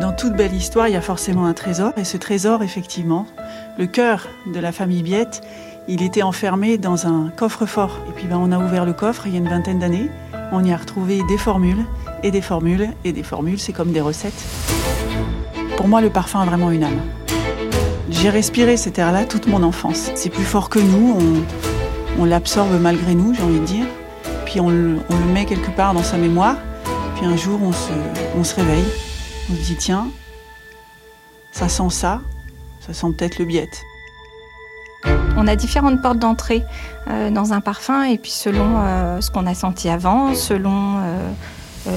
Dans toute belle histoire, il y a forcément un trésor. Et ce trésor, effectivement, le cœur de la famille Biette, il était enfermé dans un coffre-fort. Et puis ben, on a ouvert le coffre il y a une vingtaine d'années. On y a retrouvé des formules et des formules et des formules. C'est comme des recettes. Pour moi, le parfum a vraiment une âme. J'ai respiré cet air-là toute mon enfance. C'est plus fort que nous, on, l'absorbe malgré nous, j'ai envie de dire. Puis on le, met quelque part dans sa mémoire. Puis un jour, on se, on se réveille. On se dit, tiens, ça sent ça, ça sent peut-être le biette. On a différentes portes d'entrée euh, dans un parfum et puis selon euh, ce qu'on a senti avant, selon euh,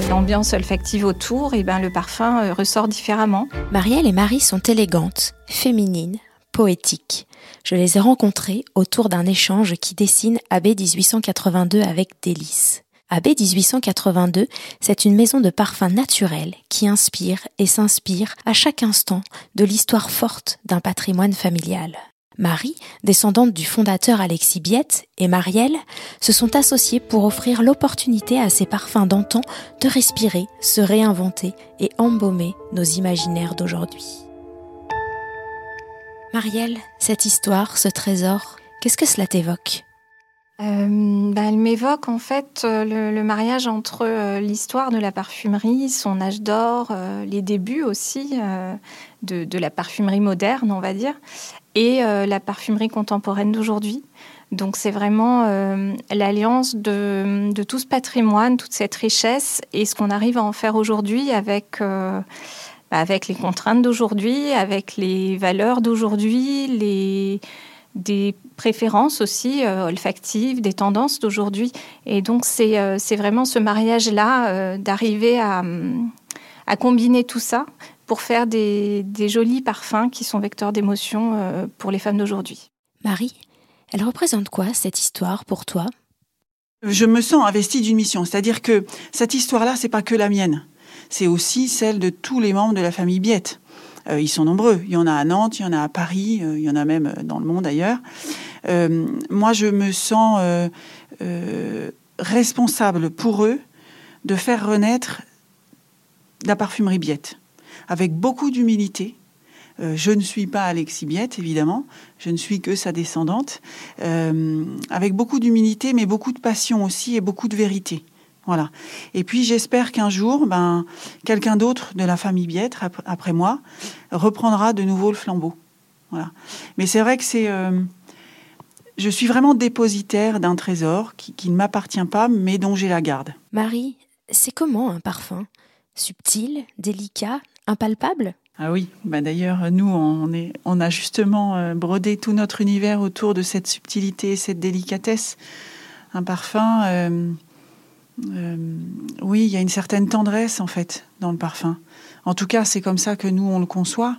l'ambiance olfactive autour, et ben le parfum ressort différemment. Marielle et Marie sont élégantes, féminines, poétiques. Je les ai rencontrées autour d'un échange qui dessine AB 1882 avec Délice. AB 1882, c'est une maison de parfums naturels qui inspire et s'inspire à chaque instant de l'histoire forte d'un patrimoine familial. Marie, descendante du fondateur Alexis Biette, et Marielle se sont associées pour offrir l'opportunité à ces parfums d'antan de respirer, se réinventer et embaumer nos imaginaires d'aujourd'hui. Marielle, cette histoire, ce trésor, qu'est-ce que cela t'évoque? Euh, bah, elle m'évoque en fait euh, le, mariage entre euh, l'histoire de la parfumerie, son âge d'or, les débuts aussi de, la parfumerie moderne, on va dire, et la parfumerie contemporaine d'aujourd'hui. Donc c'est vraiment l'alliance de, de, tout ce patrimoine, toute cette richesse et ce qu'on arrive à en faire aujourd'hui avec, bah, avec les contraintes d'aujourd'hui, avec les valeurs d'aujourd'hui, les des préférences aussi euh, olfactives, des tendances d'aujourd'hui. Et donc, c'est euh, vraiment ce mariage-là euh, d'arriver à, à, combiner tout ça pour faire des, des jolis parfums qui sont vecteurs d'émotion pour les femmes d'aujourd'hui. Marie, elle représente quoi cette histoire pour toi? Je me sens investie d'une mission, c'est-à-dire que cette histoire-là, c'est pas que la mienne, c'est aussi celle de tous les membres de la famille Biette. Euh, ils sont nombreux. Il y en a à Nantes, il y en a à Paris, euh, il y en a même euh, dans le monde ailleurs. moi, je me sens responsable pour eux de faire renaître la parfumerie Biette, avec beaucoup d'humilité. je ne suis pas Alexis Biette, évidemment, je ne suis que sa descendante, avec beaucoup d'humilité, mais beaucoup de passion aussi et beaucoup de vérité. Voilà. Et puis j'espère qu'un jour, ben, quelqu'un d'autre de la famille Biette, après moi, reprendra de nouveau le flambeau. Voilà. Mais c'est vrai que c'est, euh, je suis vraiment dépositaire d'un trésor qui, ne m'appartient pas, mais dont j'ai la garde. Marie, c'est comment un parfum? Subtil, délicat, impalpable? Ah oui, bah d'ailleurs, nous, on, est, on a justement euh, brodé tout notre univers autour de cette subtilité, cette délicatesse. Un parfum, euh, euh, oui, il y a une certaine tendresse en fait dans le parfum. En tout cas, c'est comme ça que nous on le conçoit.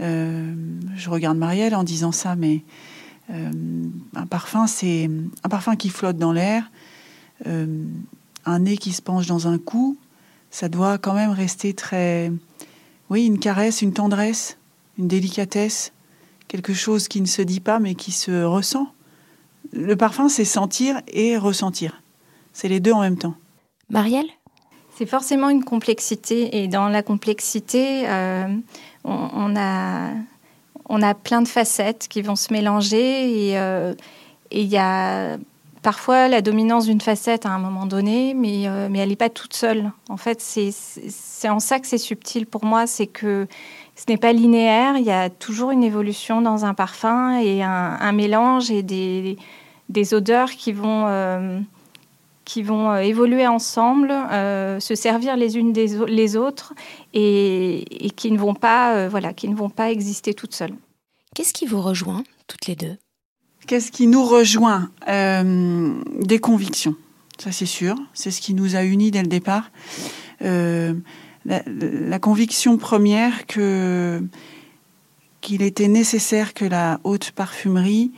Euh, je regarde Marielle en disant ça, mais euh, un parfum, c'est un parfum qui flotte dans l'air, un nez qui se penche dans un cou. Ça doit quand même rester très, oui, une caresse, une tendresse, une délicatesse, quelque chose qui ne se dit pas mais qui se ressent. Le parfum, c'est sentir et ressentir. C'est les deux en même temps. Marielle? C'est forcément une complexité. Et dans la complexité, euh, on, a, on a plein de facettes qui vont se mélanger. Et euh, il y a parfois la dominance d'une facette à un moment donné, mais, euh, mais elle n'est pas toute seule. En fait, c'est en ça que c'est subtil pour moi. C'est que ce n'est pas linéaire. Il y a toujours une évolution dans un parfum et un, mélange et des, des odeurs qui vont qui vont euh, évoluer ensemble, euh, se servir les unes des les autres et, qui ne vont pas, euh, voilà, qui ne vont pas exister toutes seules. Qu'est-ce qui vous rejoint toutes les deux? Qu'est-ce qui nous rejoint Des convictions, ça c'est sûr. C'est ce qui nous a unis dès le départ. La, la, conviction première que qu'il était nécessaire que la haute parfumerie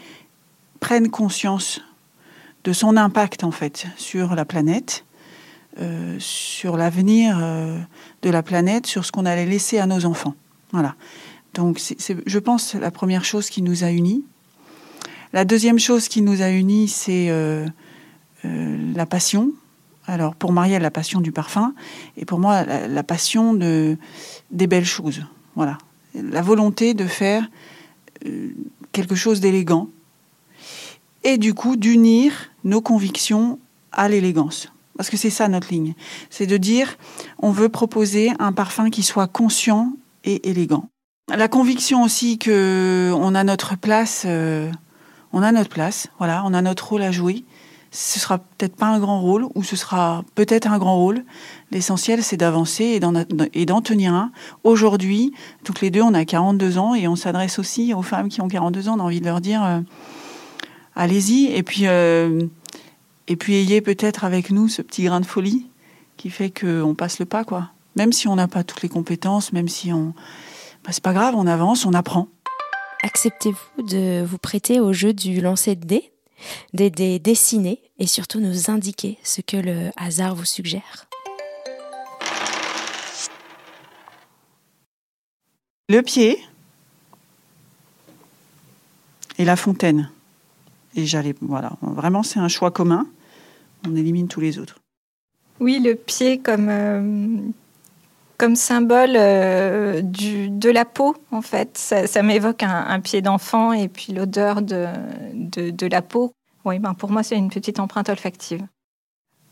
prenne conscience de son impact en fait sur la planète, euh, sur l'avenir euh, de la planète, sur ce qu'on allait laisser à nos enfants. Voilà. Donc c'est, je pense, la première chose qui nous a unis. La deuxième chose qui nous a unis, c'est euh, la passion, Alors pour Marielle, la passion du parfum, et pour moi, la, passion de, des belles choses. Voilà. La volonté de faire quelque chose d'élégant, et du coup d'unir nos convictions à l'élégance. Parce que c'est ça notre ligne. C'est de dire, on veut proposer un parfum qui soit conscient et élégant. La conviction aussi que on a notre place, euh, on a notre place, voilà, on a notre rôle à jouer. Ce sera peut-être pas un grand rôle, ou ce sera peut-être un grand rôle. L'essentiel, c'est d'avancer et d'en tenir un. Aujourd'hui, toutes les deux, on a 42 ans et on s'adresse aussi aux femmes qui ont 42 ans. On a envie de leur dire, euh, allez-y. Et puis, euh, et puis ayez peut-être avec nous ce petit grain de folie qui fait qu'on passe le pas, quoi. Même si on n'a pas toutes les compétences, même si on, bah, c'est pas grave, on avance, on apprend. Acceptez-vous de vous prêter au jeu du lancer de dés, des dés dessinés et surtout nous indiquer ce que le hasard vous suggère. Le pied et la fontaine. Et j'allais, voilà, vraiment c'est un choix commun. On élimine tous les autres. Oui, le pied comme, euh, comme symbole euh, du, de la peau, en fait. Ça, m'évoque un, pied d'enfant et puis l'odeur de, de, la peau. Oui, ben pour moi, c'est une petite empreinte olfactive.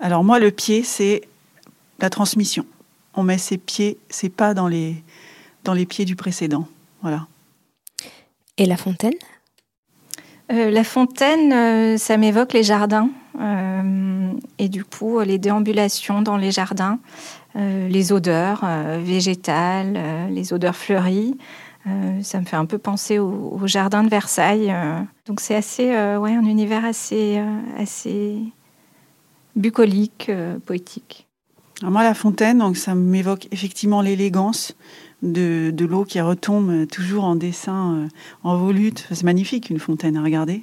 Alors moi, le pied, c'est la transmission. On met ses pieds, ses pas dans les, dans les pieds du précédent. Voilà. Et la fontaine? Euh, la fontaine, euh, ça m'évoque les jardins euh, et du coup les déambulations dans les jardins, les odeurs végétales, les odeurs fleuries. ça me fait un peu penser au, jardin de Versailles. donc c'est assez, ouais, un univers assez, assez bucolique, poétique. moi, la fontaine, donc ça m'évoque effectivement l'élégance, de, l'eau qui retombe toujours en dessin, euh, en volute. C'est magnifique, une fontaine à regarder.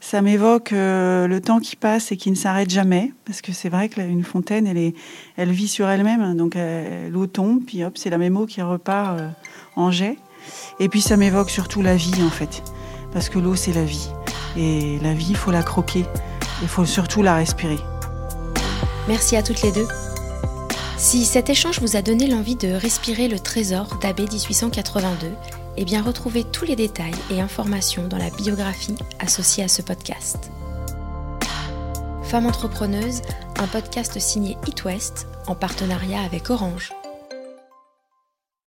Ça m'évoque euh, le temps qui passe et qui ne s'arrête jamais, parce que c'est vrai qu'une fontaine, elle, est, elle vit sur elle-même. Donc l'eau tombe, puis hop, c'est la même eau qui repart euh, en jet. Et puis ça m'évoque surtout la vie, en fait, parce que l'eau, c'est la vie. Et la vie, il faut la croquer. Il faut surtout la respirer. Merci à toutes les deux. Si cet échange vous a donné l'envie de respirer le trésor d'AB 1882, eh bien retrouvez tous les détails et informations dans la biographie associée à ce podcast. Femme entrepreneuse, un podcast signé It West en partenariat avec Orange.